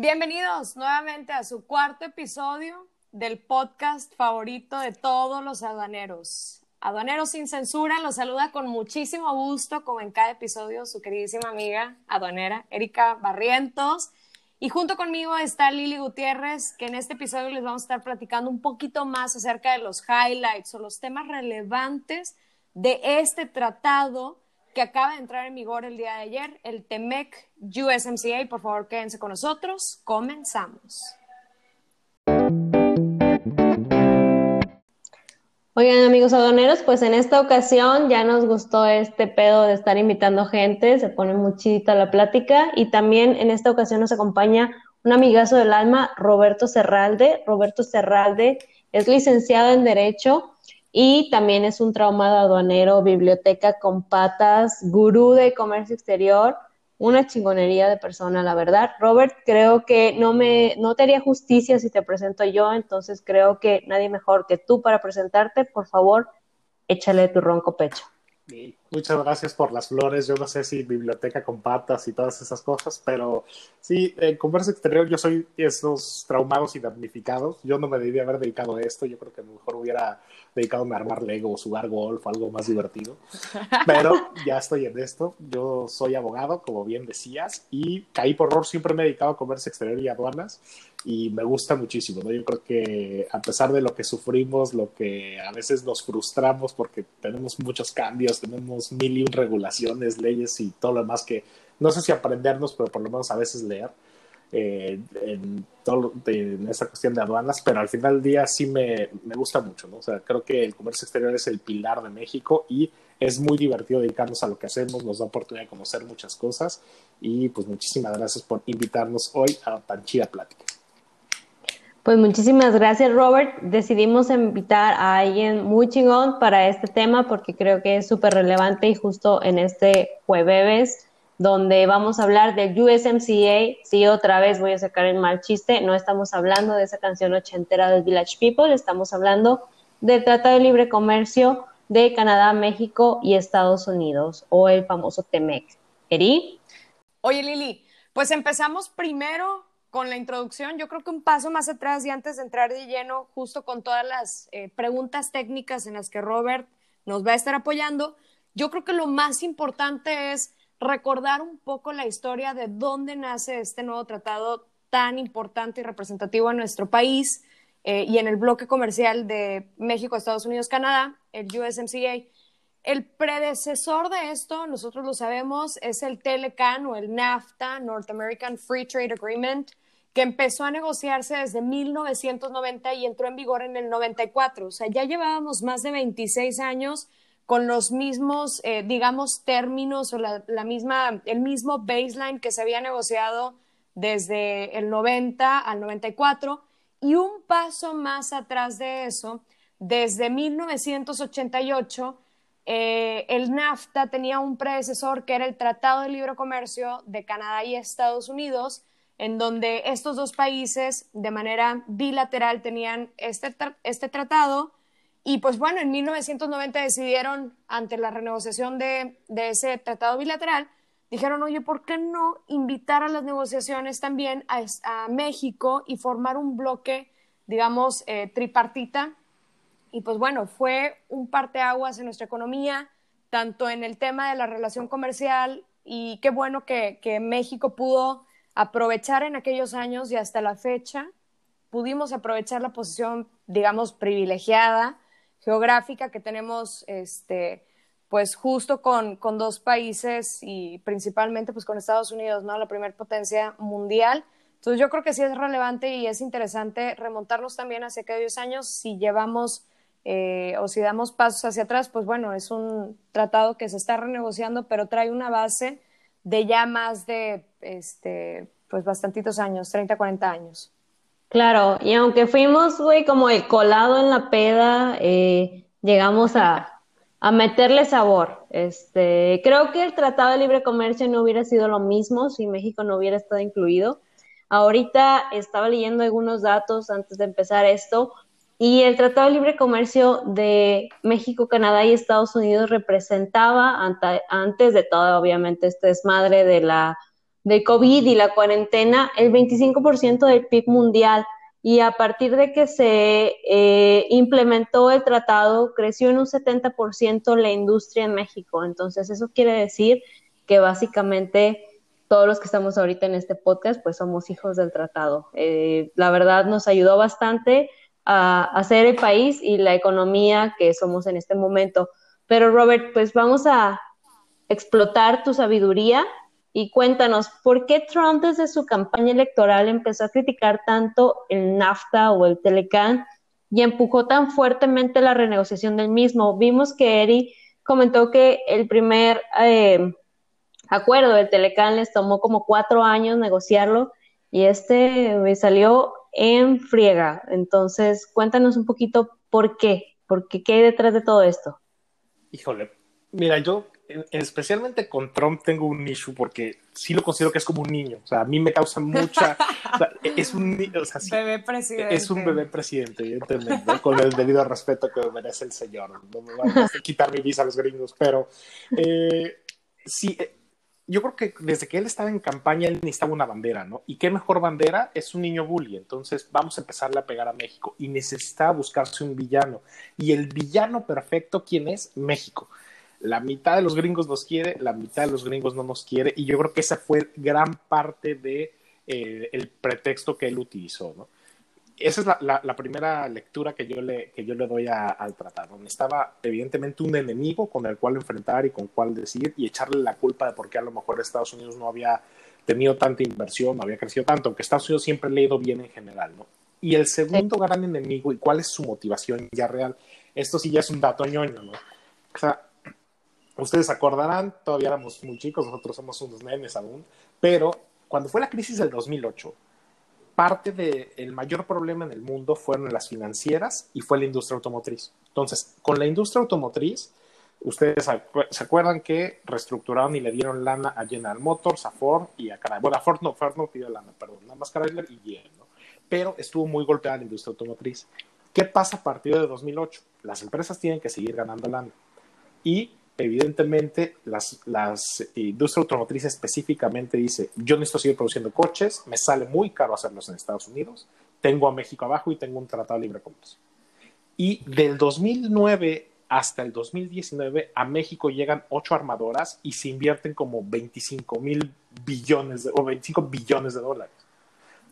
Bienvenidos nuevamente a su cuarto episodio del podcast favorito de todos los aduaneros. Aduaneros sin censura los saluda con muchísimo gusto, como en cada episodio, su queridísima amiga aduanera Erika Barrientos. Y junto conmigo está Lili Gutiérrez, que en este episodio les vamos a estar platicando un poquito más acerca de los highlights o los temas relevantes de este tratado que acaba de entrar en vigor el día de ayer, el TEMEC USMCA. Por favor, quédense con nosotros. Comenzamos. Oigan, amigos aduaneros, pues en esta ocasión ya nos gustó este pedo de estar invitando gente, se pone muy chidita la plática y también en esta ocasión nos acompaña un amigazo del alma, Roberto Serralde. Roberto Serralde es licenciado en Derecho y también es un traumado aduanero, biblioteca con patas, gurú de comercio exterior, una chingonería de persona, la verdad. Robert, creo que no me no te haría justicia si te presento yo, entonces creo que nadie mejor que tú para presentarte. Por favor, échale tu ronco pecho. Muchas gracias por las flores. Yo no sé si biblioteca con patas y todas esas cosas, pero sí, en comercio exterior yo soy esos traumados y damnificados. Yo no me debía haber dedicado a esto. Yo creo que mejor hubiera dedicado a armar Lego o jugar golf o algo más divertido. Pero ya estoy en esto. Yo soy abogado, como bien decías, y caí por error. Siempre me he dedicado a comercio exterior y aduanas y me gusta muchísimo. ¿no? Yo creo que a pesar de lo que sufrimos, lo que a veces nos frustramos porque tenemos muchos cambios, tenemos mil y regulaciones, leyes y todo lo demás que no sé si aprendernos, pero por lo menos a veces leer eh, en, todo, en esta cuestión de aduanas, pero al final del día sí me, me gusta mucho, ¿no? O sea, creo que el comercio exterior es el pilar de México y es muy divertido dedicarnos a lo que hacemos, nos da oportunidad de conocer muchas cosas y pues muchísimas gracias por invitarnos hoy a tan chida plática. Pues muchísimas gracias, Robert. Decidimos invitar a alguien muy chingón para este tema porque creo que es súper relevante y justo en este jueves donde vamos a hablar del USMCA. Sí, otra vez voy a sacar el mal chiste. No estamos hablando de esa canción ochentera del Village People, estamos hablando del Tratado de Libre Comercio de Canadá, México y Estados Unidos, o el famoso TEMEC. ¿Eri? Oye, Lili, pues empezamos primero con la introducción. Yo creo que un paso más atrás y antes de entrar de lleno, justo con todas las eh, preguntas técnicas en las que Robert nos va a estar apoyando, yo creo que lo más importante es recordar un poco la historia de dónde nace este nuevo tratado tan importante y representativo en nuestro país eh, y en el bloque comercial de México, Estados Unidos, Canadá, el USMCA. El predecesor de esto, nosotros lo sabemos, es el TLCAN o el NAFTA, North American Free Trade Agreement, que empezó a negociarse desde 1990 y entró en vigor en el 94. O sea, ya llevábamos más de 26 años con los mismos, eh, digamos, términos o la, misma, el mismo baseline que se había negociado desde el 90 al 94 y un paso más atrás de eso, desde 1988, eh, el NAFTA tenía un predecesor que era el Tratado de Libre Comercio de Canadá y Estados Unidos, en donde estos dos países de manera bilateral tenían este, este tratado y pues bueno, en 1990 decidieron, ante la renegociación de, ese tratado bilateral, dijeron, oye, ¿por qué no invitar a las negociaciones también a, México y formar un bloque, digamos, eh, tripartita? Y pues bueno, fue un parteaguas en nuestra economía, tanto en el tema de la relación comercial y qué bueno que, que México pudo aprovechar en aquellos años y hasta la fecha pudimos aprovechar la posición, digamos, privilegiada geográfica que tenemos, este, pues justo con, con, dos países y principalmente pues con Estados Unidos, ¿no? La primera potencia mundial. Entonces yo creo que sí es relevante y es interesante remontarnos también hacia aquellos años si llevamos eh, o si damos pasos hacia atrás, pues bueno, es un tratado que se está renegociando, pero trae una base de ya más de, este, pues bastantitos años, 30, 40 años. Claro, y aunque fuimos, güey, como el colado en la peda, eh, llegamos a, a meterle sabor. Este, creo que el Tratado de Libre Comercio no hubiera sido lo mismo si México no hubiera estado incluido. Ahorita estaba leyendo algunos datos antes de empezar esto, y el Tratado de Libre Comercio de México, Canadá y Estados Unidos representaba, antes de todo, obviamente, este desmadre de la de COVID y la cuarentena, el 25% del PIB mundial. Y a partir de que se eh, implementó el tratado, creció en un 70% la industria en México. Entonces, eso quiere decir que básicamente todos los que estamos ahorita en este podcast, pues somos hijos del tratado. Eh, la verdad nos ayudó bastante a hacer el país y la economía que somos en este momento. Pero Robert, pues vamos a explotar tu sabiduría y cuéntanos, ¿por qué Trump desde su campaña electoral empezó a criticar tanto el NAFTA o el Telecan y empujó tan fuertemente la renegociación del mismo? Vimos que Eri comentó que el primer eh, acuerdo del Telecan les tomó como cuatro años negociarlo y este salió en friega. Entonces, cuéntanos un poquito por qué, por qué, qué hay detrás de todo esto. Híjole, mira, yo especialmente con Trump tengo un issue porque sí lo considero que es como un niño. O sea, a mí me causa mucha. es un o sea, bebé presidente. Es un bebé presidente, evidentemente, con el debido respeto que merece el señor. No me van a quitar mi visa a los gringos, pero eh, sí, eh, yo creo que desde que él estaba en campaña, él necesitaba una bandera, ¿no? Y qué mejor bandera es un niño bully. Entonces vamos a empezarle a pegar a México. Y necesitaba buscarse un villano. Y el villano perfecto, ¿quién es? México. La mitad de los gringos nos quiere, la mitad de los gringos no nos quiere. Y yo creo que esa fue gran parte de eh, el pretexto que él utilizó, ¿no? Esa es la, primera lectura que yo le, que yo le doy al tratado. Estaba evidentemente un enemigo con el cual enfrentar y con cual decir y echarle la culpa de por qué a lo mejor Estados Unidos no había tenido tanta inversión, no había crecido tanto, aunque Estados Unidos siempre le ha ido bien en general, ¿no? Y el segundo gran enemigo y cuál es su motivación ya real, esto sí ya es un dato ñoño, ¿no? O sea, ustedes acordarán, todavía éramos muy chicos, nosotros somos unos nenes aún, pero cuando fue la crisis del 2008, parte del mayor problema en el mundo fueron las financieras y fue la industria automotriz. Entonces, con la industria automotriz, ustedes se acuerdan que reestructuraron y le dieron lana a General Motors, a Ford y a Chrysler. Bueno, a Ford no, Ford no pidió lana, perdón, nada más Chrysler y GM, ¿no? Pero estuvo muy golpeada la industria automotriz. ¿Qué pasa a partir de 2008? Las empresas tienen que seguir ganando lana. Y evidentemente las, las industria automotriz específicamente dice, yo necesito seguir produciendo coches, me sale muy caro hacerlos en Estados Unidos, tengo a México abajo y tengo un tratado de libre comercio. Y del 2009 hasta el 2019 a México llegan ocho armadoras y se invierten como 25 mil billones o 25 billones de dólares.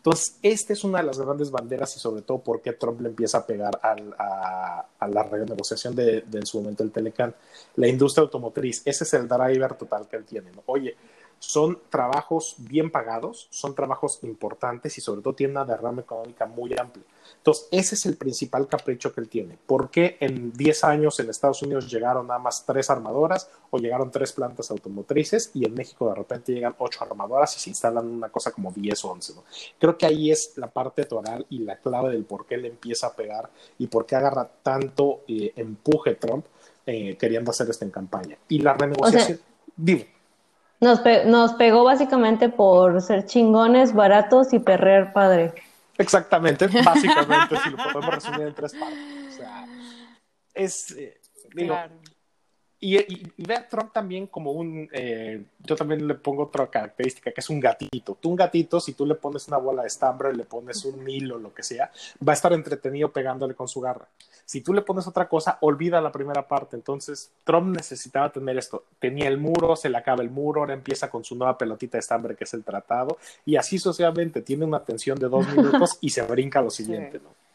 Entonces, esta es una de las grandes banderas y sobre todo por qué Trump le empieza a pegar a, la renegociación de, en su momento el Telecan. La industria automotriz, ese es el driver total que él tiene. Oye, son trabajos bien pagados, son trabajos importantes y sobre todo tiene una derrama económica muy amplia. Entonces, ese es el principal capricho que él tiene. ¿Por qué en 10 años en Estados Unidos llegaron nada más tres armadoras o llegaron tres plantas automotrices y en México de repente llegan ocho armadoras y se instalan una cosa como 10 o 11? Creo que ahí es la parte toral y la clave del por qué le empieza a pegar y por qué agarra tanto eh, empuje Trump eh, queriendo hacer esto en campaña. Y la renegociación, digo, nos, nos pegó básicamente por ser chingones, baratos y perrer padre. Exactamente, básicamente, si lo podemos resumir en tres partes. O sea, es, eh, digo, y, y, ve a Trump también como un, eh, yo también le pongo otra característica, que es un gatito. Tú un gatito, si tú le pones una bola de estambre, le pones un hilo, lo que sea, va a estar entretenido pegándole con su garra. Si tú le pones otra cosa, olvida la primera parte. Entonces, Trump necesitaba tener esto. Tenía el muro, se le acaba el muro, ahora empieza con su nueva pelotita de estambre, que es el tratado, y así sucesivamente. Tiene una tensión de dos minutos y se brinca lo siguiente, ¿no?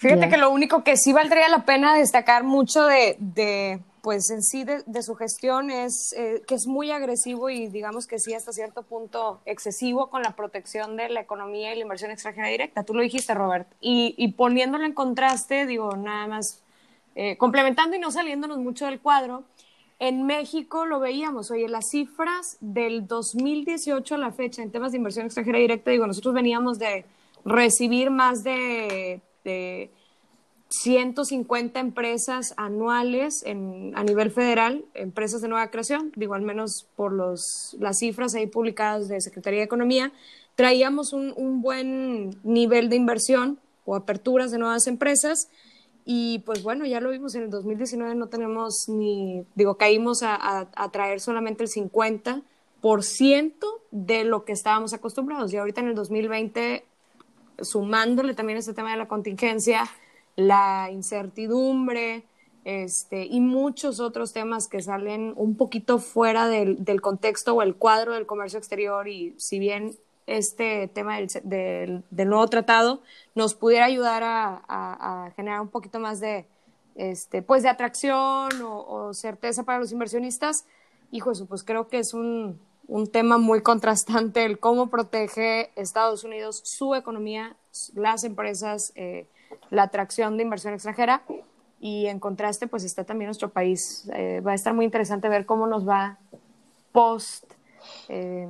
Fíjate que lo único que sí valdría la pena destacar mucho de, de pues en sí de, su gestión es eh, que es muy agresivo y digamos que sí hasta cierto punto excesivo con la protección de la economía y la inversión extranjera directa. Tú lo dijiste, Robert. Y, y poniéndolo en contraste, digo, nada más eh, complementando y no saliéndonos mucho del cuadro, en México lo veíamos, oye, las cifras del 2018 a la fecha en temas de inversión extranjera directa, digo, nosotros veníamos de recibir más de 150 empresas anuales en, a nivel federal, empresas de nueva creación, digo, al menos por los, las cifras ahí publicadas de Secretaría de Economía, traíamos un, un buen nivel de inversión o aperturas de nuevas empresas. Y pues bueno, ya lo vimos en el 2019, no tenemos ni, digo, caímos a, a, a traer solamente el 50 de lo que estábamos acostumbrados. Y ahorita en el 2020, sumándole también este tema de la contingencia, la incertidumbre, este, y muchos otros temas que salen un poquito fuera del, del, contexto o el cuadro del comercio exterior. Y si bien este tema del, del, nuevo tratado nos pudiera ayudar a, a, generar un poquito más de, este, pues de atracción o, certeza para los inversionistas, hijo, pues creo que es un, un tema muy contrastante el cómo protege Estados Unidos su economía, las empresas, eh, la atracción de inversión extranjera y en contraste pues está también nuestro país. Eh, va a estar muy interesante ver cómo nos va post, eh,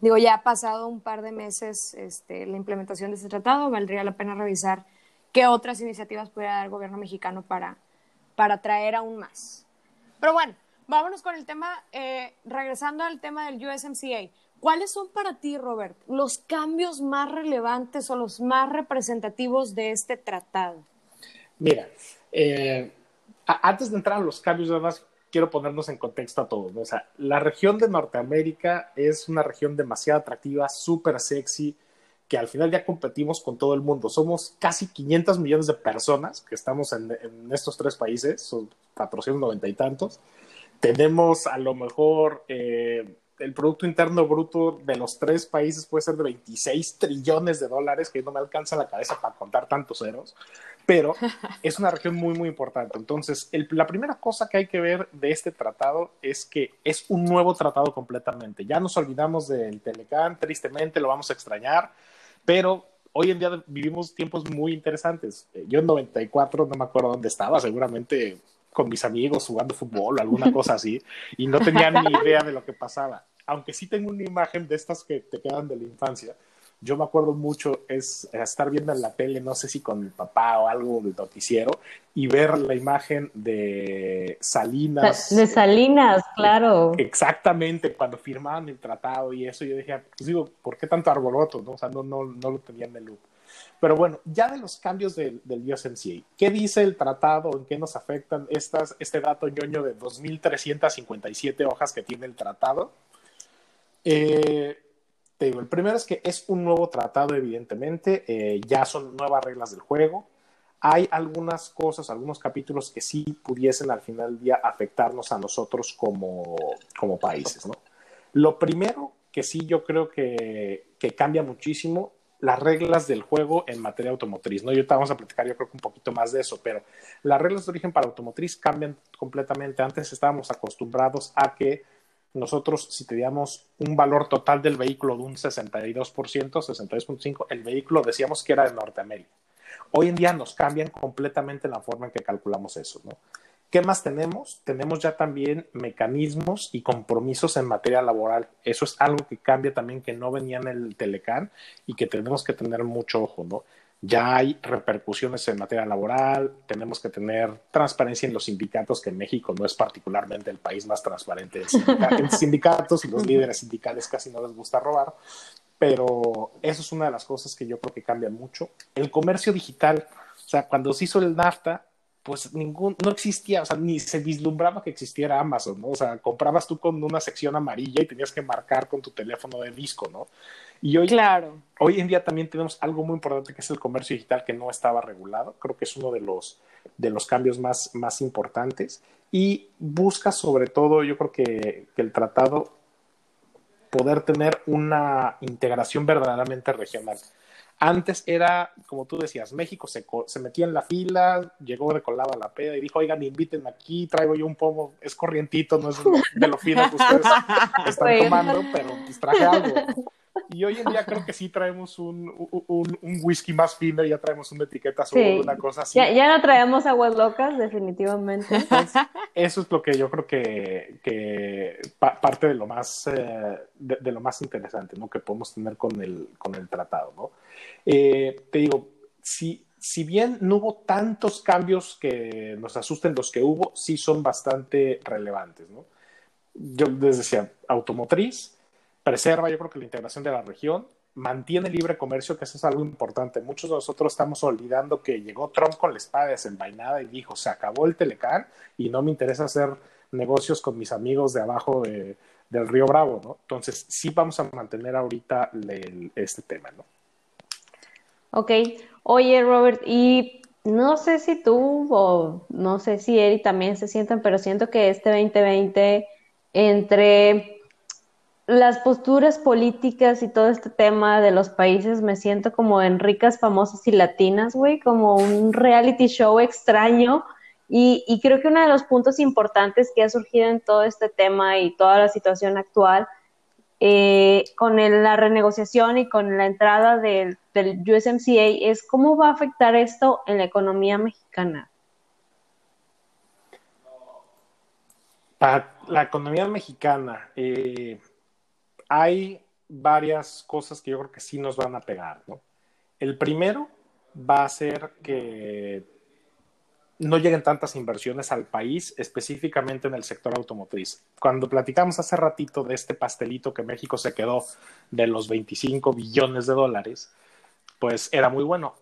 digo, ya ha pasado un par de meses este, la implementación de este tratado, valdría la pena revisar qué otras iniciativas pudiera dar el gobierno mexicano para, para atraer aún más. Pero bueno, vámonos con el tema, eh, regresando al tema del USMCA. ¿Cuáles son para ti, Robert, los cambios más relevantes o los más representativos de este tratado? Mira, eh, antes de entrar a los cambios, además quiero ponernos en contexto a todos. O sea, la región de Norteamérica es una región demasiado atractiva, súper sexy, que al final ya competimos con todo el mundo. Somos casi 500 millones de personas que estamos en, en estos tres países, son 490 y tantos. Tenemos a lo mejor eh, el Producto Interno Bruto de los tres países puede ser de 26 trillones de dólares, que no me alcanza la cabeza para contar tantos ceros pero es una región muy, muy importante. Entonces, el, la primera cosa que hay que ver de este tratado es que es un nuevo tratado completamente. Ya nos olvidamos del Telecán, tristemente lo vamos a extrañar, pero hoy en día vivimos tiempos muy interesantes. Eh, yo en 94 no me acuerdo dónde estaba, seguramente con mis amigos jugando fútbol o alguna cosa así, y no tenía ni idea de lo que pasaba. Aunque sí tengo una imagen de estas que te quedan de la infancia, yo me acuerdo mucho es estar viendo en la tele, no sé si con mi papá o algo del noticiero, y ver la imagen de Salinas. De Salinas, claro. Exactamente, cuando firmaban el tratado y eso, yo dije, pues digo, ¿por qué tanto arboloto? No? O sea, no, no, no lo tenía en el loop. Pero bueno, ya de los cambios del, del USMCA, ¿qué dice el tratado? ¿En qué nos afectan estas, este dato ñoño de 2.357 hojas que tiene el tratado? Eh, te digo, el primero es que es un nuevo tratado, evidentemente, eh, ya son nuevas reglas del juego. Hay algunas cosas, algunos capítulos que sí pudiesen al final del día afectarnos a nosotros como, como países, ¿no? Lo primero que sí yo creo que, que cambia muchísimo las reglas del juego en materia automotriz, ¿no? Y ahorita vamos a platicar yo creo que un poquito más de eso, pero las reglas de origen para automotriz cambian completamente. Antes estábamos acostumbrados a que nosotros si teníamos un valor total del vehículo de un 62%, 62.5%, el vehículo decíamos que era de Norteamérica. Hoy en día nos cambian completamente la forma en que calculamos eso, ¿no? ¿Qué más tenemos? Tenemos ya también mecanismos y compromisos en materia laboral. Eso es algo que cambia también, que no venía en el Telecán y que tenemos que tener mucho ojo, ¿no? ya hay repercusiones en materia laboral, tenemos que tener transparencia en los sindicatos, que en México no es particularmente el país más transparente en sindicatos y los líderes sindicales casi no les gusta robar, pero eso es una de las cosas que yo creo que cambian mucho. El comercio digital, o sea, cuando se hizo el NAFTA, pues ningún, no existía, o sea, ni se vislumbraba que existiera Amazon, ¿no? O sea, comprabas tú con una sección amarilla y tenías que marcar con tu teléfono de disco, ¿no? Y hoy, claro. hoy en día también tenemos algo muy importante que es el comercio digital que no estaba regulado. Creo que es uno de los, de los cambios más, más importantes. Y busca sobre todo, yo creo que, que el tratado poder tener una integración verdaderamente regional. Antes era, como tú decías, México se, se metía en la fila, llegó recolado a la peda y dijo, oigan, inviten aquí, traigo yo un pomo, es corrientito, no es de lo fino que ustedes están tomando, pero pues traje algo. Y hoy en día creo que sí traemos un, un, un whisky más fino, ya traemos una etiqueta sí. una cosa así. Ya, ya, no traemos aguas locas, definitivamente. Eso es lo que yo creo que, que pa parte de lo más eh, de, de, lo más interesante, ¿no? Que podemos tener con el, con el tratado, ¿no? Eh, te digo, si, si bien no hubo tantos cambios que nos asusten los que hubo, sí son bastante relevantes, ¿no? Yo les decía, automotriz, preserva, yo creo que la integración de la región, mantiene libre comercio, que eso es algo importante. Muchos de nosotros estamos olvidando que llegó Trump con la espada desenvainada y dijo, se acabó el Telecán y no me interesa hacer negocios con mis amigos de abajo de, del Río Bravo, ¿no? Entonces, sí vamos a mantener ahorita este tema, ¿no? Ok. Oye, Robert, y no sé si tú o no sé si Eri también se sientan, pero siento que este 2020, entre las posturas políticas y todo este tema de los países, me siento como en ricas, famosas y latinas, güey, como un reality show extraño. Y, y creo que uno de los puntos importantes que ha surgido en todo este tema y toda la situación actual eh, con la renegociación y con la entrada del, USMCA es cómo va a afectar esto en la economía mexicana. Para la economía mexicana, eh, hay varias cosas que yo creo que sí nos van a pegar. El primero va a ser que no lleguen tantas inversiones al país, específicamente en el sector automotriz. Cuando platicamos hace ratito de este pastelito que México se quedó de los 25 billones de dólares, pues era muy bueno.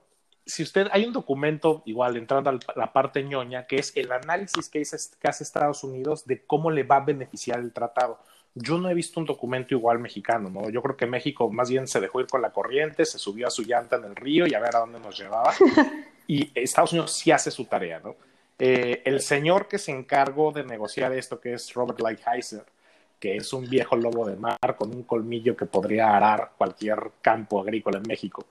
Si usted, hay un documento, igual entrando a la parte ñoña, que es el análisis que, hace Estados Unidos de cómo le va a beneficiar el tratado. Yo no he visto un documento igual mexicano, ¿no? Yo creo que México más bien se dejó ir con la corriente, se subió a su llanta en el río y a ver a dónde nos llevaba. y Estados Unidos sí hace su tarea, ¿no? Eh, el señor que se encargó de negociar esto, que es Robert Lighthizer, que es un viejo lobo de mar con un colmillo que podría arar cualquier campo agrícola en México,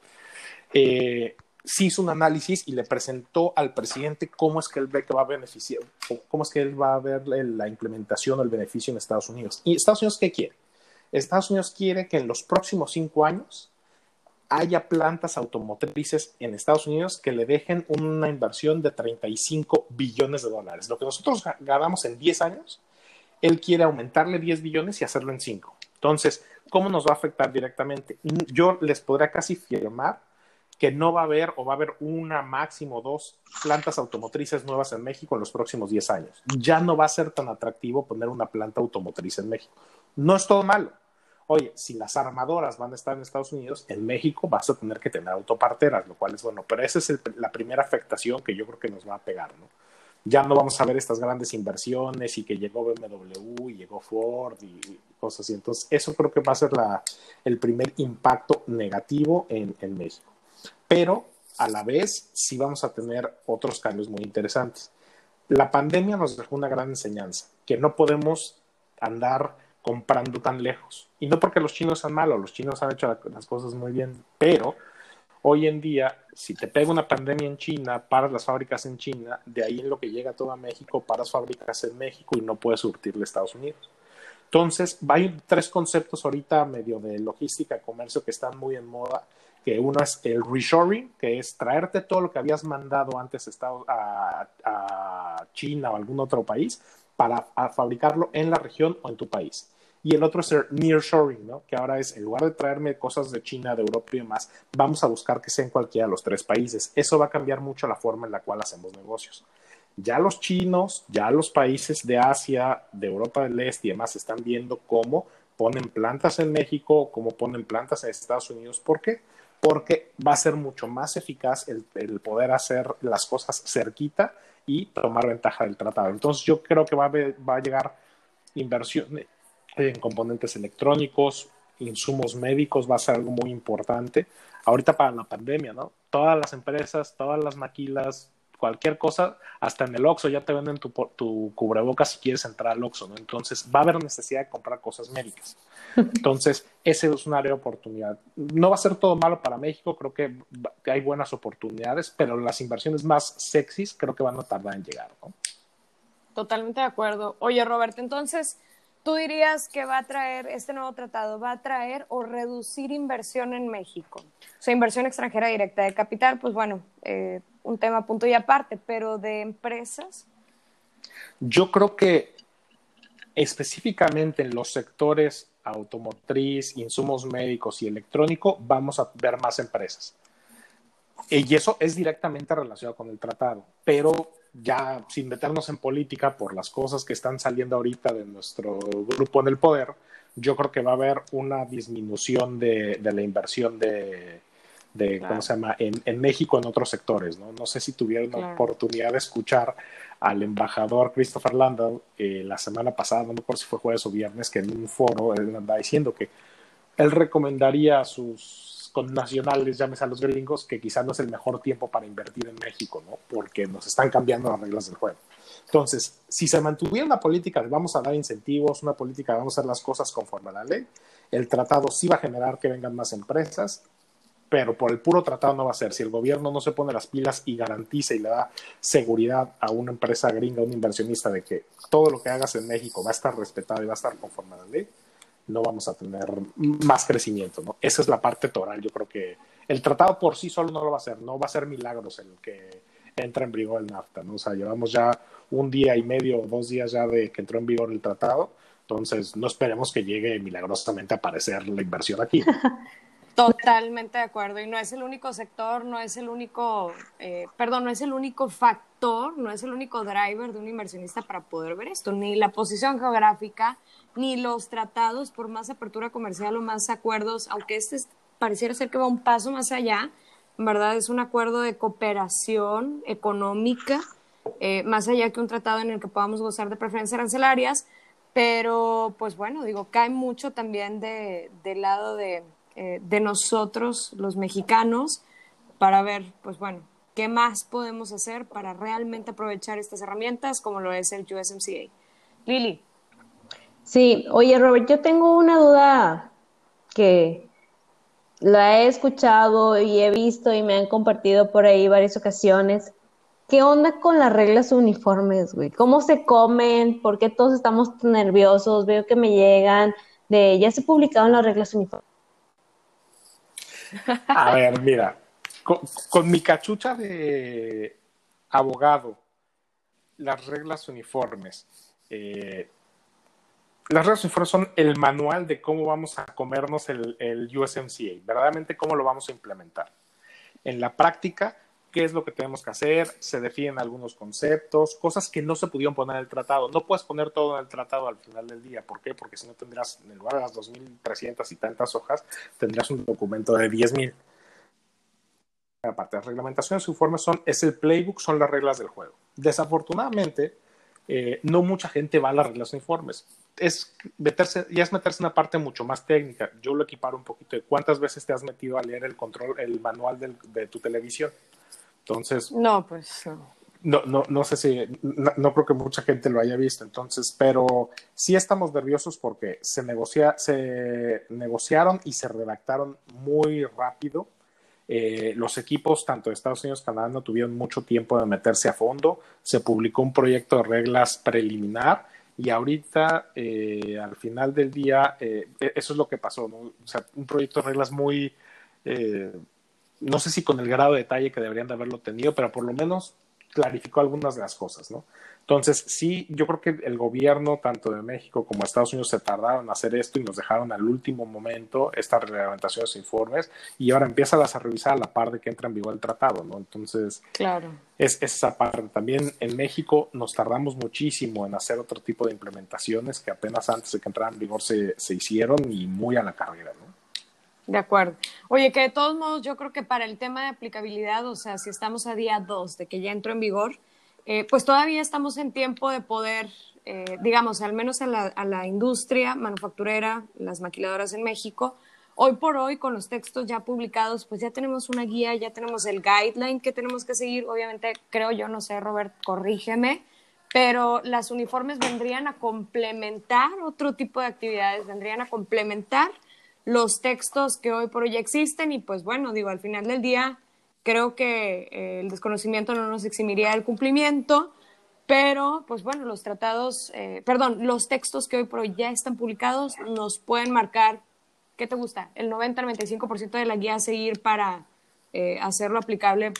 eh, sí hizo un análisis y le presentó al presidente cómo es que él ve que va a beneficiar, cómo es que él va a ver la implementación o el beneficio en Estados Unidos. ¿Y Estados Unidos qué quiere? Estados Unidos quiere que en los próximos cinco años haya plantas automotrices en Estados Unidos que le dejen una inversión de 35 billones de dólares. Lo que nosotros ganamos en 10 años, él quiere aumentarle 10 billones y hacerlo en 5. Entonces, ¿cómo nos va a afectar directamente? Yo les podría casi firmar que no va a haber o va a haber una máximo dos plantas automotrices nuevas en México en los próximos 10 años. Ya no va a ser tan atractivo poner una planta automotriz en México. No es todo malo oye, si las armadoras van a estar en Estados Unidos, en México vas a tener que tener autoparteras, lo cual es bueno, pero esa es la primera afectación que yo creo que nos va a pegar, ¿no? Ya no vamos a ver estas grandes inversiones y que llegó BMW y llegó Ford y cosas así. Entonces, eso creo que va a ser la, el primer impacto negativo en, en México. Pero a la vez sí vamos a tener otros cambios muy interesantes. La pandemia nos dejó una gran enseñanza, que no podemos andar comprando tan lejos. Y no porque los chinos sean malos, los chinos han hecho las cosas muy bien, pero hoy en día, si te pega una pandemia en China, paras las fábricas en China, de ahí en lo que llega todo a México, paras fábricas en México y no puedes surtirle a Estados Unidos. Entonces, hay tres conceptos ahorita medio de logística, comercio que están muy en moda, que uno es el reshoring, que es traerte todo lo que habías mandado antes a, a China o algún otro país para fabricarlo en la región o en tu país y el otro es el nearshoring, ¿no? Que ahora es, en lugar de traerme cosas de China, de Europa y demás, vamos a buscar que sea en cualquiera de los tres países. Eso va a cambiar mucho la forma en la cual hacemos negocios. Ya los chinos, ya los países de Asia, de Europa del Este y demás están viendo cómo ponen plantas en México, cómo ponen plantas en Estados Unidos. ¿Por qué? Porque va a ser mucho más eficaz el, poder hacer las cosas cerquita y tomar ventaja del tratado. Entonces yo creo que va a, va a llegar inversión, en componentes electrónicos, insumos médicos va a ser algo muy importante. Ahorita para la pandemia, ¿no? Todas las empresas, todas las maquilas, cualquier cosa, hasta en el Oxxo ya te venden tu, tu cubrebocas si quieres entrar al Oxxo, ¿no? Entonces va a haber necesidad de comprar cosas médicas. Entonces, ese es un área de oportunidad. No va a ser todo malo para México, creo que, hay buenas oportunidades, pero las inversiones más sexys creo que van a tardar en llegar, ¿no? Totalmente de acuerdo. Oye, Roberto, entonces, ¿Tú dirías que va a traer, este nuevo tratado va a traer o reducir inversión en México? O sea, inversión extranjera directa de capital, pues bueno, eh, un tema punto y aparte, pero de empresas. Yo creo que específicamente en los sectores automotriz, insumos médicos y electrónico, vamos a ver más empresas. Y eso es directamente relacionado con el tratado, pero ya sin meternos en política por las cosas que están saliendo ahorita de nuestro grupo en el poder, yo creo que va a haber una disminución de, la inversión de, de cómo se llama en, en, México en otros sectores no no sé si tuvieron la oportunidad de escuchar al embajador Christopher Landau eh, la semana pasada no me acuerdo si fue jueves o viernes que en un foro él andaba diciendo que él recomendaría a sus nacionales, llámese a los gringos, que quizás no es el mejor tiempo para invertir en México, ¿no? Porque nos están cambiando las reglas del juego. Entonces, si se mantuviera una política de vamos a dar incentivos, una política de vamos a hacer las cosas conforme a la ley, el tratado sí va a generar que vengan más empresas, pero por el puro tratado no va a ser. Si el gobierno no se pone las pilas y garantiza y le da seguridad a una empresa gringa, a un inversionista de que todo lo que hagas en México va a estar respetado y va a estar conforme a la ley, no vamos a tener más crecimiento, ¿no? Esa es la parte toral. Yo creo que el tratado por sí solo no lo va a hacer, no va a ser milagros el que entra en vigor el NAFTA, ¿no? O sea, llevamos ya un día y medio o dos días ya de que entró en vigor el tratado, entonces no esperemos que llegue milagrosamente a aparecer la inversión aquí. Totalmente de acuerdo. Y no es el único sector, no es el único, eh, perdón, no es el único factor, no es el único driver de un inversionista para poder ver esto, ni la posición geográfica, ni los tratados por más apertura comercial o más acuerdos, aunque este pareciera ser que va un paso más allá, en verdad es un acuerdo de cooperación económica, eh, más allá que un tratado en el que podamos gozar de preferencias arancelarias, pero pues bueno, digo, cae mucho también de, del lado de, eh, de nosotros, los mexicanos, para ver, pues bueno, qué más podemos hacer para realmente aprovechar estas herramientas como lo es el USMCA. Lili. Sí, oye Robert, yo tengo una duda que la he escuchado y he visto y me han compartido por ahí varias ocasiones. ¿Qué onda con las reglas uniformes, güey? ¿Cómo se comen? ¿Por qué todos estamos nerviosos? Veo que me llegan de, ya se publicaron las reglas uniformes. A ver, mira, con mi cachucha de abogado, las reglas uniformes, eh, las reglas uniformes son el manual de cómo vamos a comernos el, el, USMCA, verdaderamente cómo lo vamos a implementar. En la práctica, qué es lo que tenemos que hacer, se definen algunos conceptos, cosas que no se pudieron poner en el tratado. No puedes poner todo en el tratado al final del día. ¿Por qué? Porque si no tendrás, en lugar de las 2.300 y tantas hojas, tendrás un documento de 10.000. Aparte, las reglamentaciones informes son, es el playbook, son las reglas del juego. Desafortunadamente, eh, no mucha gente va a las reglas informes es meterse, ya es meterse en una parte mucho más técnica. Yo lo equiparo un poquito de cuántas veces te has metido a leer el control, el manual del, de tu televisión. Entonces. No, pues. No, no, no sé si, no, creo que mucha gente lo haya visto, entonces, pero sí estamos nerviosos porque se, negocia, se negociaron y se redactaron muy rápido. Eh, los equipos, tanto de Estados Unidos como Canadá, no tuvieron mucho tiempo de meterse a fondo. Se publicó un proyecto de reglas preliminar y ahorita, eh, al final del día, eh, e-, eso es lo que pasó, ¿no? O sea, un proyecto de reglas muy, eh, no sé si con el grado de detalle que deberían de haberlo tenido, pero por lo menos clarificó algunas de las cosas, ¿no? Entonces, sí, yo creo que el gobierno, tanto de México como de Estados Unidos, se tardaron en hacer esto y nos dejaron al último momento estas reglamentaciones e informes y ahora empiezan a revisar a la par de que entra en vigor el tratado, ¿no? Entonces, claro. es, esa parte. También en México nos tardamos muchísimo en hacer otro tipo de implementaciones que apenas antes de que entrara en vigor se, se hicieron y muy a la carrera, ¿no? De acuerdo. Oye, que de todos modos yo creo que para el tema de aplicabilidad, o sea, si estamos a día 2 de que ya entró en vigor, eh, pues todavía estamos en tiempo de poder, eh, digamos, al menos a la, a la, industria manufacturera, las maquiladoras en México, hoy por hoy con los textos ya publicados, pues ya tenemos una guía, ya tenemos el guideline que tenemos que seguir. Obviamente, creo yo, no sé, Robert, corrígeme, pero las uniformes vendrían a complementar otro tipo de actividades, vendrían a complementar los textos que hoy por hoy existen y pues bueno, digo, al final del día Creo que eh, el desconocimiento no nos eximiría del cumplimiento, pero pues bueno, los tratados, eh, perdón, los textos que hoy por hoy ya están publicados nos pueden marcar, ¿qué te gusta? El 90-95% de la guía a seguir para eh, hacerlo aplicable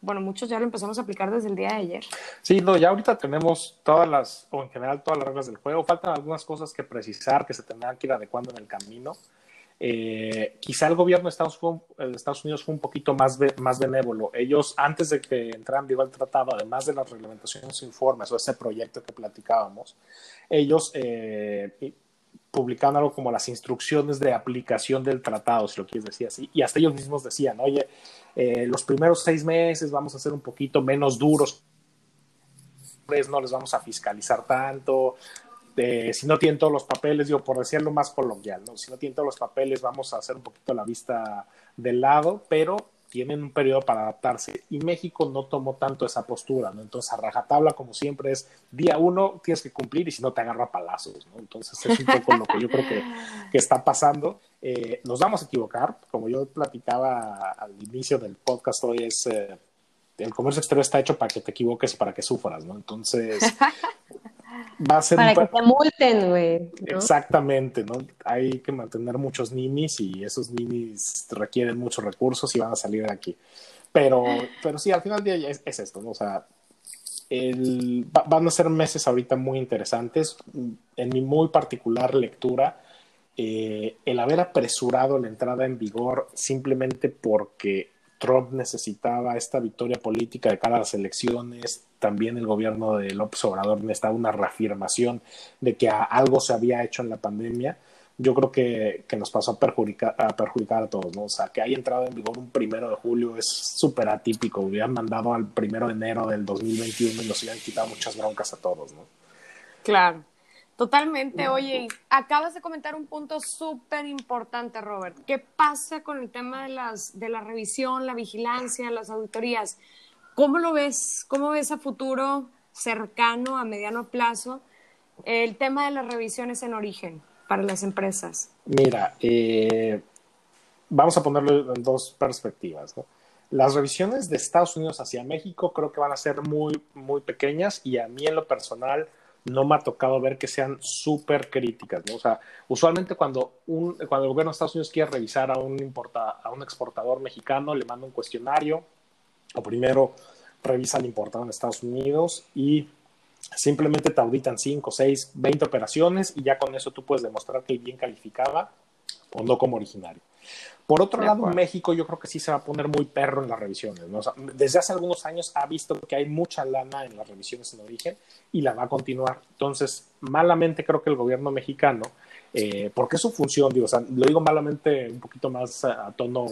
bueno, muchos ya lo empezamos a aplicar desde el día de ayer. Sí, no, ya ahorita tenemos todas las, o en general todas las reglas del juego. Faltan algunas cosas que precisar, que se tendrán que ir adecuando en el camino. Eh, quizá el gobierno de Estados, Unidos fue un poquito más, más benévolo. Ellos, antes de que entraran vivo el tratado, además de las reglamentaciones informes o ese proyecto que platicábamos, ellos eh, algo como las instrucciones de aplicación del tratado, si lo quieres decir así, y hasta ellos mismos decían, oye, eh, los primeros seis meses vamos a ser un poquito menos duros, no les vamos a fiscalizar tanto, si no tienen todos los papeles, digo, por decirlo más coloquial, ¿no? si no tienen todos los papeles vamos a hacer un poquito la vista del lado, pero tienen un periodo para adaptarse y México no tomó tanto esa postura, ¿no? Entonces a rajatabla como siempre es día uno tienes que cumplir y si no te agarra palazos, ¿no? Entonces es un poco lo que yo creo que, que está pasando. Eh, nos vamos a equivocar, como yo platicaba al inicio del podcast hoy es... Eh, el comercio exterior está hecho para que te equivoques y para que sufras, ¿no? Entonces, va a ser para que te multen, güey. Exactamente, ¿no? Hay que mantener muchos ninis y esos ninis requieren muchos recursos y van a salir de aquí. Pero, pero sí, al final del día es, esto, ¿no? O sea, el, van a ser meses ahorita muy interesantes. En mi muy particular lectura, eh, el haber apresurado la entrada en vigor simplemente porque Trump necesitaba esta victoria política de cara a las elecciones, también el gobierno de López Obrador necesitaba una reafirmación de que algo se había hecho en la pandemia, yo creo que, que nos pasó a perjudicar, a perjudicar a todos, ¿no? O sea, que haya entrado en vigor un primero de julio es súper atípico, hubieran mandado al primero de enero del 2021 y nos hubieran quitado muchas broncas a todos, ¿no? Claro. Totalmente. Oye, acabas de comentar un punto súper importante, Robert. ¿Qué pasa con el tema de, las, de la revisión, la vigilancia, las auditorías? ¿Cómo lo ves? ¿Cómo ves a futuro cercano, a mediano plazo, el tema de las revisiones en origen para las empresas? Mira, eh, vamos a ponerlo en dos perspectivas. Las revisiones de Estados Unidos hacia México creo que van a ser muy, muy pequeñas y a mí en lo personal no me ha tocado ver que sean súper críticas. O sea, usualmente cuando, un, cuando el gobierno de Estados Unidos quiere revisar a un, importa, a un exportador mexicano, le manda un cuestionario, o primero revisa al importador en Estados Unidos y simplemente te auditan 5, 6, 20 operaciones y ya con eso tú puedes demostrar que bien calificaba o no como originario. Por otro lado, México yo creo que sí se va a poner muy perro en las revisiones. desde hace algunos años ha visto que hay mucha lana en las revisiones en origen y la va a continuar. Entonces, malamente creo que el gobierno mexicano, eh, porque es su función, digo, lo digo malamente un poquito más a tono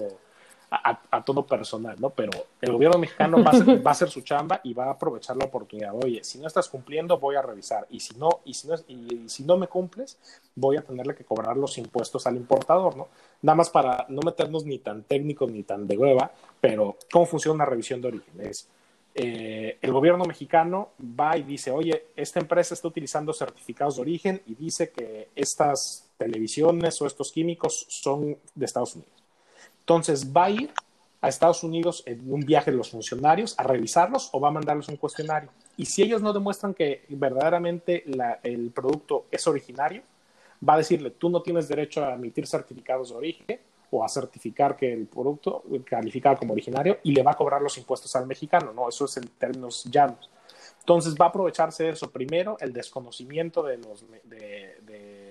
a, todo personal, ¿no? Pero el gobierno mexicano va a, hacer, su chamba y va a aprovechar la oportunidad. Oye, si no estás cumpliendo, voy a revisar. Y si no, y si no, y, si no me cumples, voy a tenerle que cobrar los impuestos al importador, ¿no? Nada más para no meternos ni tan técnicos ni tan de hueva, pero ¿cómo funciona una revisión de origen? Es, eh, el gobierno mexicano va y dice, oye, esta empresa está utilizando certificados de origen y dice que estas televisiones o estos químicos son de Estados Unidos. Entonces, ¿va a ir a Estados Unidos en un viaje de los funcionarios a revisarlos o va a mandarles un cuestionario? Y si ellos no demuestran que verdaderamente el producto es originario, va a decirle, tú no tienes derecho a emitir certificados de origen o a certificar que el producto calificado como originario y le va a cobrar los impuestos al mexicano, ¿no? Eso es en términos llanos. Entonces va a aprovecharse de eso. Primero, el desconocimiento de, los, de, de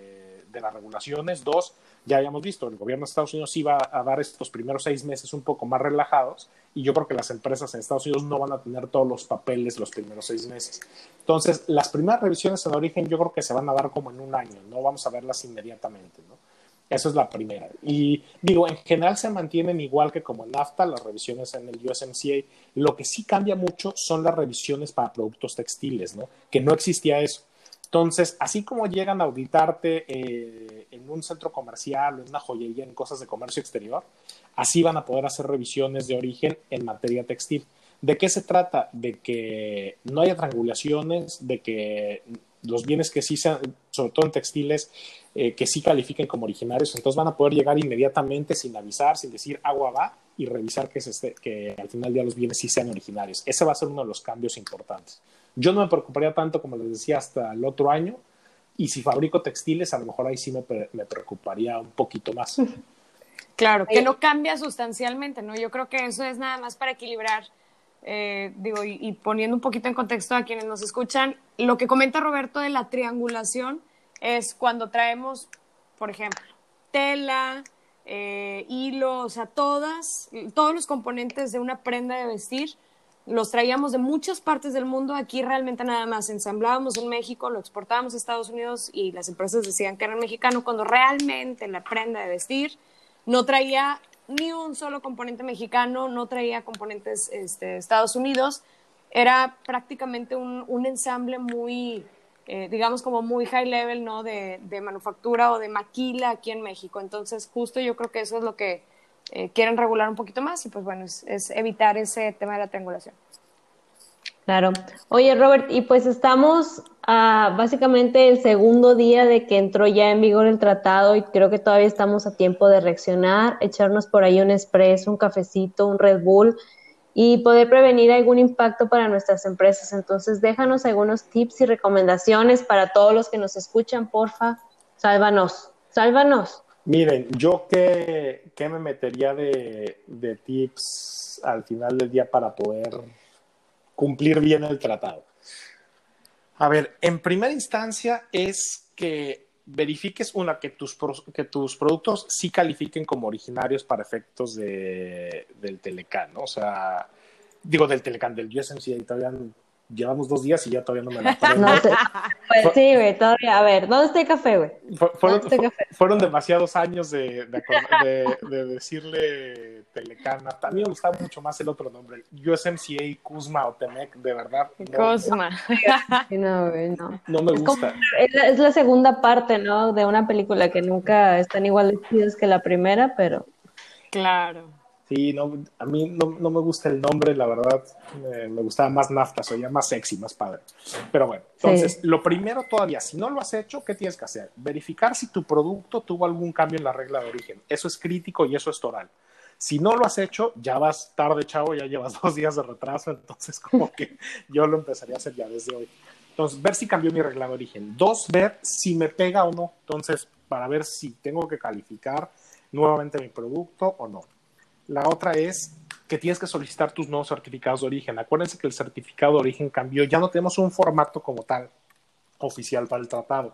las regulaciones. Dos, ya habíamos visto, el gobierno de Estados Unidos iba a dar estos primeros seis meses un poco más relajados y yo creo que las empresas en Estados Unidos no van a tener todos los papeles los primeros seis meses. Entonces, las primeras revisiones en origen yo creo que se van a dar como en un año, no vamos a verlas inmediatamente, ¿no? Eso es la primera. Y digo, en general se mantienen igual que como en NAFTA, las revisiones en el USMCA. Lo que sí cambia mucho son las revisiones para productos textiles, ¿no? Que no existía eso. Entonces, así como llegan a auditarte eh, en un centro comercial o en una joyería en cosas de comercio exterior, así van a poder hacer revisiones de origen en materia textil. ¿De qué se trata? De que no haya triangulaciones, de que los bienes que sí sean, sobre todo en textiles, eh, que sí califiquen como originarios, entonces van a poder llegar inmediatamente sin avisar, sin decir agua va y revisar que, que al final ya los bienes sí sean originarios. Ese va a ser uno de los cambios importantes. Yo no me preocuparía tanto, como les decía, hasta el otro año. Y si fabrico textiles, a lo mejor ahí sí me, me preocuparía un poquito más. Claro, que no cambia sustancialmente, ¿no? Yo creo que eso es nada más para equilibrar, eh, digo, y, poniendo un poquito en contexto a quienes nos escuchan, lo que comenta Roberto de la triangulación es cuando traemos, por ejemplo, tela, eh, hilo, o sea, todas, todos los componentes de una prenda de vestir los traíamos de muchas partes del mundo, aquí realmente nada más ensamblábamos en México, lo exportábamos a Estados Unidos y las empresas decían que era mexicano, cuando realmente la prenda de vestir no traía ni un solo componente mexicano, no traía componentes este, Estados Unidos, era prácticamente un, un ensamble muy, eh, digamos, como muy high level, ¿no? De, de, manufactura o de maquila aquí en México. Entonces, justo yo creo que eso es lo que eh, quieren regular un poquito más y pues bueno, es, es evitar ese tema de la triangulación. Claro. Oye, Robert, y pues estamos a básicamente el segundo día de que entró ya en vigor el tratado y creo que todavía estamos a tiempo de reaccionar, echarnos por ahí un espresso, un cafecito, un Red Bull y poder prevenir algún impacto para nuestras empresas. Entonces, déjanos algunos tips y recomendaciones para todos los que nos escuchan, porfa. Sálvanos, sálvanos. Miren, yo qué, qué me metería de, tips al final del día para poder cumplir bien el tratado. A ver, en primera instancia es que verifiques una que tus, que tus productos sí califiquen como originarios para efectos de, del Telecan, ¿no? O sea, digo del Telecan, del USMCA, todavía llevamos dos días y ya todavía no me la. No pues sí, güey, todavía. A ver, ¿dónde está el café, güey? Fueron, café? fueron, demasiados años de, de, de, decirle Telecana. A mí me gustaba mucho más el otro nombre, USMCA, Kuzma o Temec, de verdad. No, Cosma. No, güey, no. No me gusta. Es, la, es, la, segunda parte, ¿no? De una película que nunca están igual de que la primera, pero... Claro. Sí, no, a mí no, no, me gusta el nombre, la verdad, eh, me gustaba más nafta, soy más sexy, más padre. Pero bueno, entonces, sí. lo primero todavía, si no lo has hecho, ¿qué tienes que hacer? Verificar si tu producto tuvo algún cambio en la regla de origen. Eso es crítico y eso es toral. Si no lo has hecho, ya vas tarde, chavo, ya llevas dos días de retraso, entonces como que yo lo empezaría a hacer ya desde hoy. Entonces, ver si cambió mi regla de origen. Dos, ver si me pega o no. Entonces, para ver si tengo que calificar nuevamente mi producto o no. La otra es que tienes que solicitar tus nuevos certificados de origen. Acuérdense que el certificado de origen cambió. Ya no tenemos un formato como tal oficial para el tratado.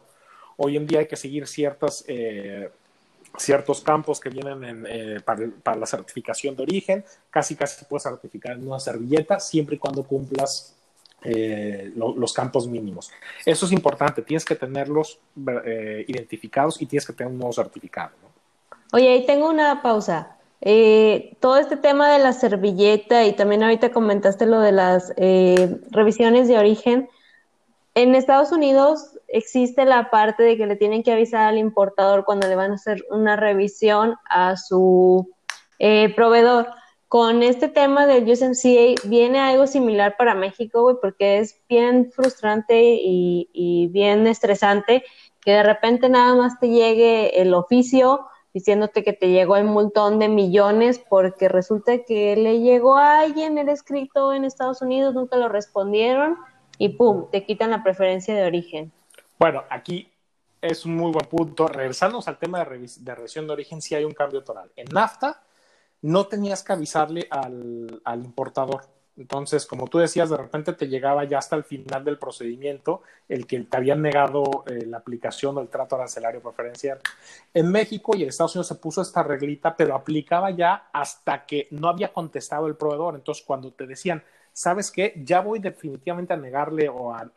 Hoy en día hay que seguir eh, ciertos campos que vienen en, eh, para, la certificación de origen. Casi, casi puedes certificar en una servilleta siempre y cuando cumplas eh, lo, los campos mínimos. Eso es importante. Tienes que tenerlos identificados y tienes que tener un nuevo certificado. Oye, ahí tengo una pausa. Eh, todo este tema de la servilleta y también ahorita comentaste lo de las eh, revisiones de origen. En Estados Unidos existe la parte de que le tienen que avisar al importador cuando le van a hacer una revisión a su eh, proveedor. Con este tema del USMCA viene algo similar para México, güey, porque es bien frustrante y, y bien estresante que de repente nada más te llegue el oficio diciéndote que te llegó un montón de millones porque resulta que le llegó a alguien el escrito en Estados Unidos, nunca lo respondieron y pum, te quitan la preferencia de origen. Bueno, aquí es un muy buen punto. Regresamos al tema de, de revisión de origen, si sí hay un cambio total. En NAFTA no tenías que avisarle al, al importador entonces, como tú decías, de repente te llegaba ya hasta el final del procedimiento el que te habían negado eh, la aplicación o el trato arancelario preferencial. En México y en Estados Unidos se puso esta reglita, pero aplicaba ya hasta que no había contestado el proveedor. Entonces, cuando te decían, ¿sabes qué? Ya voy definitivamente a negarle o a,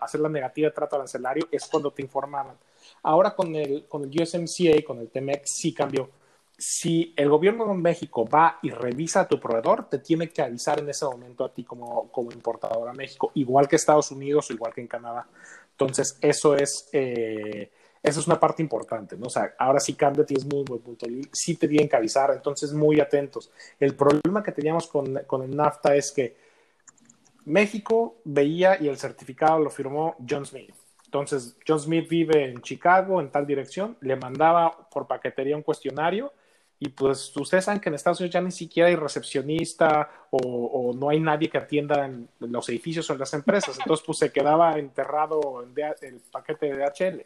hacer la negativa de trato arancelario, es cuando te informaban. Ahora con el, con el USMCA, con el TMEC, sí cambió si el gobierno de México va y revisa a tu proveedor, te tiene que avisar en ese momento a ti como, como importador a México, igual que Estados Unidos o igual que en Canadá. Entonces, eso es, eh, eso es una parte importante. O sea, ahora sí cambia, tienes muy buen punto. Sí te tienen que avisar, entonces muy atentos. El problema que teníamos con, con el NAFTA es que México veía y el certificado lo firmó John Smith. Entonces, John Smith vive en Chicago, en tal dirección, le mandaba por paquetería un cuestionario y pues ustedes saben que en Estados Unidos ya ni siquiera hay recepcionista o, o no hay nadie que atienda en los edificios o en las empresas. Entonces, pues se quedaba enterrado en el paquete de DHL.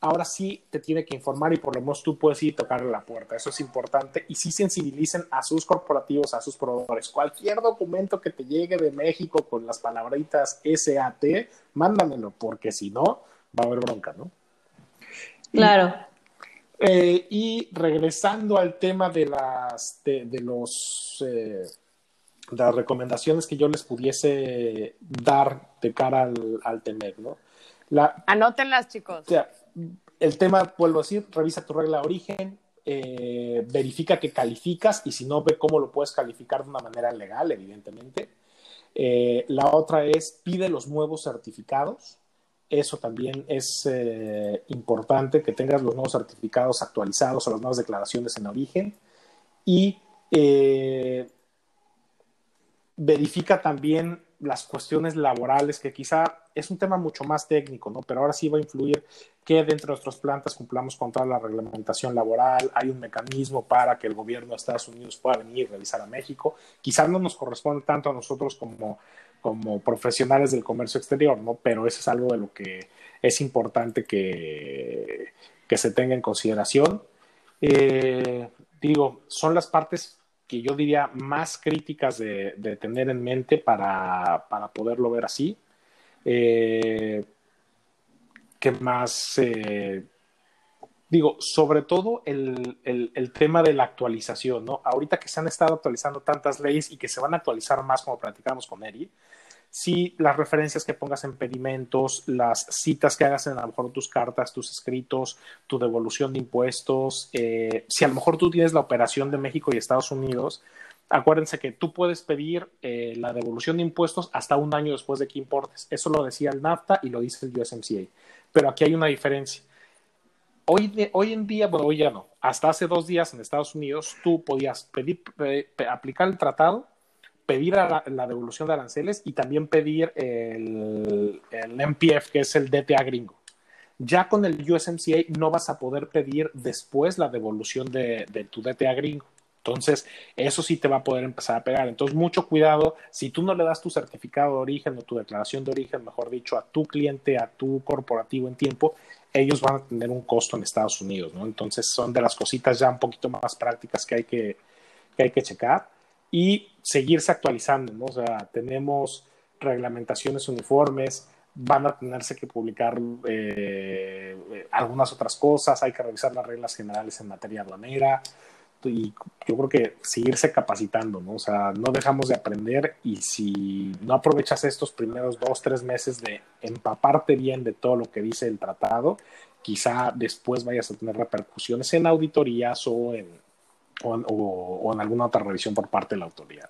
Ahora sí te tiene que informar y por lo menos tú puedes ir y tocarle la puerta. Eso es importante. Y sí sensibilicen a sus corporativos, a sus proveedores. Cualquier documento que te llegue de México con las palabritas SAT, mándamelo, porque si no, va a haber bronca, ¿no? Claro. Eh, y regresando al tema de las de, de los eh, las recomendaciones que yo les pudiese dar de cara al, al TEMEC, ¿no? La, Anótenlas, chicos. O sea, el tema, vuelvo a decir, revisa tu regla de origen, eh, verifica que calificas y si no, ve cómo lo puedes calificar de una manera legal, evidentemente. Eh, la otra es pide los nuevos certificados. Eso también es eh, importante, que tengas los nuevos certificados actualizados o las nuevas declaraciones en origen. Y verifica también las cuestiones laborales, que quizá es un tema mucho más técnico, ¿no? Pero ahora sí va a influir que dentro de nuestras plantas cumplamos con toda la reglamentación laboral, hay un mecanismo para que el gobierno de Estados Unidos pueda venir y revisar a México. Quizá no nos corresponde tanto a nosotros como, como profesionales del comercio exterior, ¿no? Pero eso es algo de lo que es importante que, que se tenga en consideración. Eh, digo, son las partes que yo diría más críticas de, tener en mente para, poderlo ver así. Eh, ¿Qué más? Eh, digo, sobre todo el, el, tema de la actualización, ¿no? Ahorita que se han estado actualizando tantas leyes y que se van a actualizar más como platicamos con Eri, si las referencias que pongas en pedimentos, las citas que hagas en a lo mejor tus cartas, tus escritos, tu devolución de impuestos, eh, si a lo mejor tú tienes la operación de México y Estados Unidos, acuérdense que tú puedes pedir eh, la devolución de impuestos hasta un año después de que importes. Eso lo decía el NAFTA y lo dice el USMCA. Pero aquí hay una diferencia. Hoy, hoy en día, bueno, hoy ya no. Hasta hace dos días en Estados Unidos tú podías pedir, aplicar el tratado pedir la, devolución de aranceles y también pedir el, el, MPF, que es el DTA gringo. Ya con el USMCA no vas a poder pedir después la devolución de, de tu DTA gringo. Entonces, eso sí te va a poder empezar a pegar. Entonces, mucho cuidado. Si tú no le das tu certificado de origen o tu declaración de origen, mejor dicho, a tu cliente, a tu corporativo en tiempo, ellos van a tener un costo en Estados Unidos, ¿no? Entonces, son de las cositas ya un poquito más prácticas que hay que, que, hay que checar y seguirse actualizando, ¿no? O sea, tenemos reglamentaciones uniformes, van a tenerse que publicar eh, algunas otras cosas, hay que revisar las reglas generales en materia aduanera y yo creo que seguirse capacitando, ¿no? O sea, no dejamos de aprender y si no aprovechas estos primeros dos, tres meses de empaparte bien de todo lo que dice el tratado, quizá después vayas a tener repercusiones en auditorías o en, o, en alguna otra revisión por parte de la autoridad.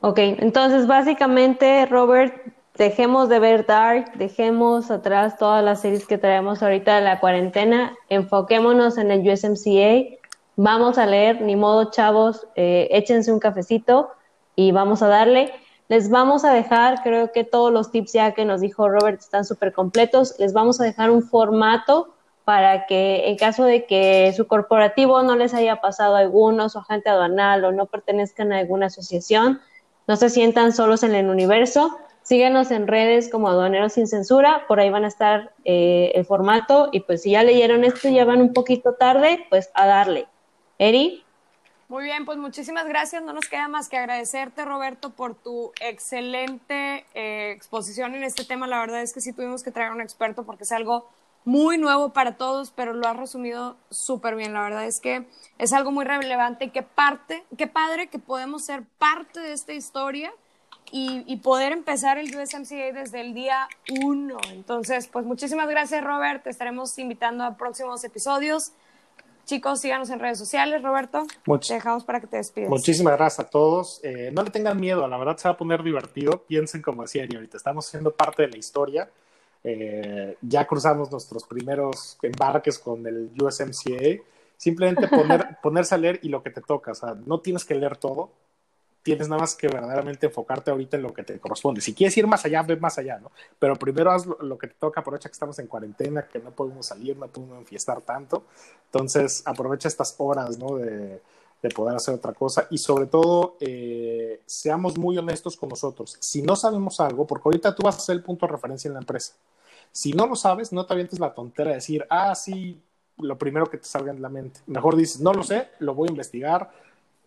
Ok, entonces básicamente, Robert, dejemos de ver Dark, dejemos atrás todas las series que traemos ahorita de la cuarentena, enfoquémonos en el USMCA, vamos a leer, ni modo chavos, eh, échense un cafecito y vamos a darle. Les vamos a dejar, creo que todos los tips ya que nos dijo Robert están súper completos, les vamos a dejar un formato para que en caso de que su corporativo no les haya pasado alguno, su agente aduanal o no pertenezcan a alguna asociación, no se sientan solos en el universo. Síguenos en redes como Aduaneros sin Censura, por ahí van a estar eh, el formato y pues si ya leyeron esto ya van un poquito tarde, pues a darle. Eri. Muy bien, pues muchísimas gracias. No nos queda más que agradecerte, Roberto, por tu excelente eh, exposición en este tema. La verdad es que sí tuvimos que traer a un experto porque es algo muy nuevo para todos, pero lo has resumido súper bien. La verdad es que es algo muy relevante y qué parte, qué padre que podemos ser parte de esta historia y, poder empezar el USMCA desde el día uno. Entonces, pues muchísimas gracias, Robert. Te estaremos invitando a próximos episodios. Chicos, síganos en redes sociales, Roberto. te dejamos para que te despidas. Muchísimas gracias a todos. Eh, no le tengan miedo, la verdad se va a poner divertido. Piensen como decía ahorita, estamos siendo parte de la historia eh, ya cruzamos nuestros primeros embarques con el USMCA. Simplemente poner, ponerse a leer y lo que te toca. O sea, no tienes que leer todo. Tienes nada más que verdaderamente enfocarte ahorita en lo que te corresponde. Si quieres ir más allá, ve más allá, ¿no? Pero primero haz lo, que te toca. Aprovecha que estamos en cuarentena, que no podemos salir, no podemos enfiestar tanto. Entonces, aprovecha estas horas, ¿no? De, de poder hacer otra cosa y sobre todo eh, seamos muy honestos con nosotros. Si no sabemos algo, porque ahorita tú vas a ser el punto de referencia en la empresa. Si no lo sabes, no te avientes la tontera de decir, ah, sí, lo primero que te salga en la mente. Mejor dices, no lo sé, lo voy a investigar,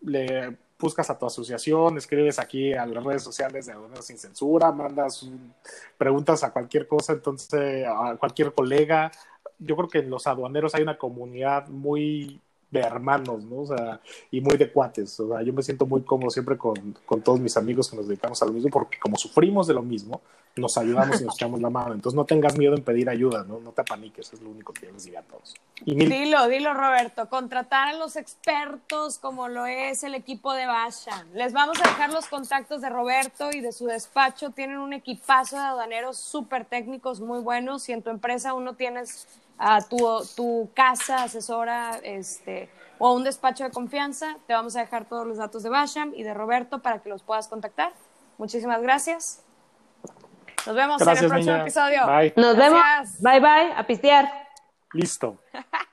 le buscas a tu asociación, escribes aquí a las redes sociales de Aduaneros Sin Censura, mandas preguntas a cualquier cosa, entonces a cualquier colega. Yo creo que en los aduaneros hay una comunidad muy de hermanos, ¿no? O sea, y muy de cuates. O sea, yo me siento muy cómodo siempre con, con todos mis amigos que nos dedicamos a lo mismo, porque como sufrimos de lo mismo, nos ayudamos y nos echamos la mano. Entonces no tengas miedo en pedir ayuda, ¿no? No te apaniques, es lo único que les diría a todos. Y Dilo, dilo, Roberto. Contratar a los expertos como lo es el equipo de Bashan. Les vamos a dejar los contactos de Roberto y de su despacho. Tienen un equipazo de aduaneros súper técnicos, muy buenos. Si en tu empresa uno tienes a tu, tu casa asesora este, o un despacho de confianza, te vamos a dejar todos los datos de Basham y de Roberto para que los puedas contactar. Muchísimas gracias. Nos vemos en el próximo episodio. Nos vemos. Bye bye. A pistear. Listo.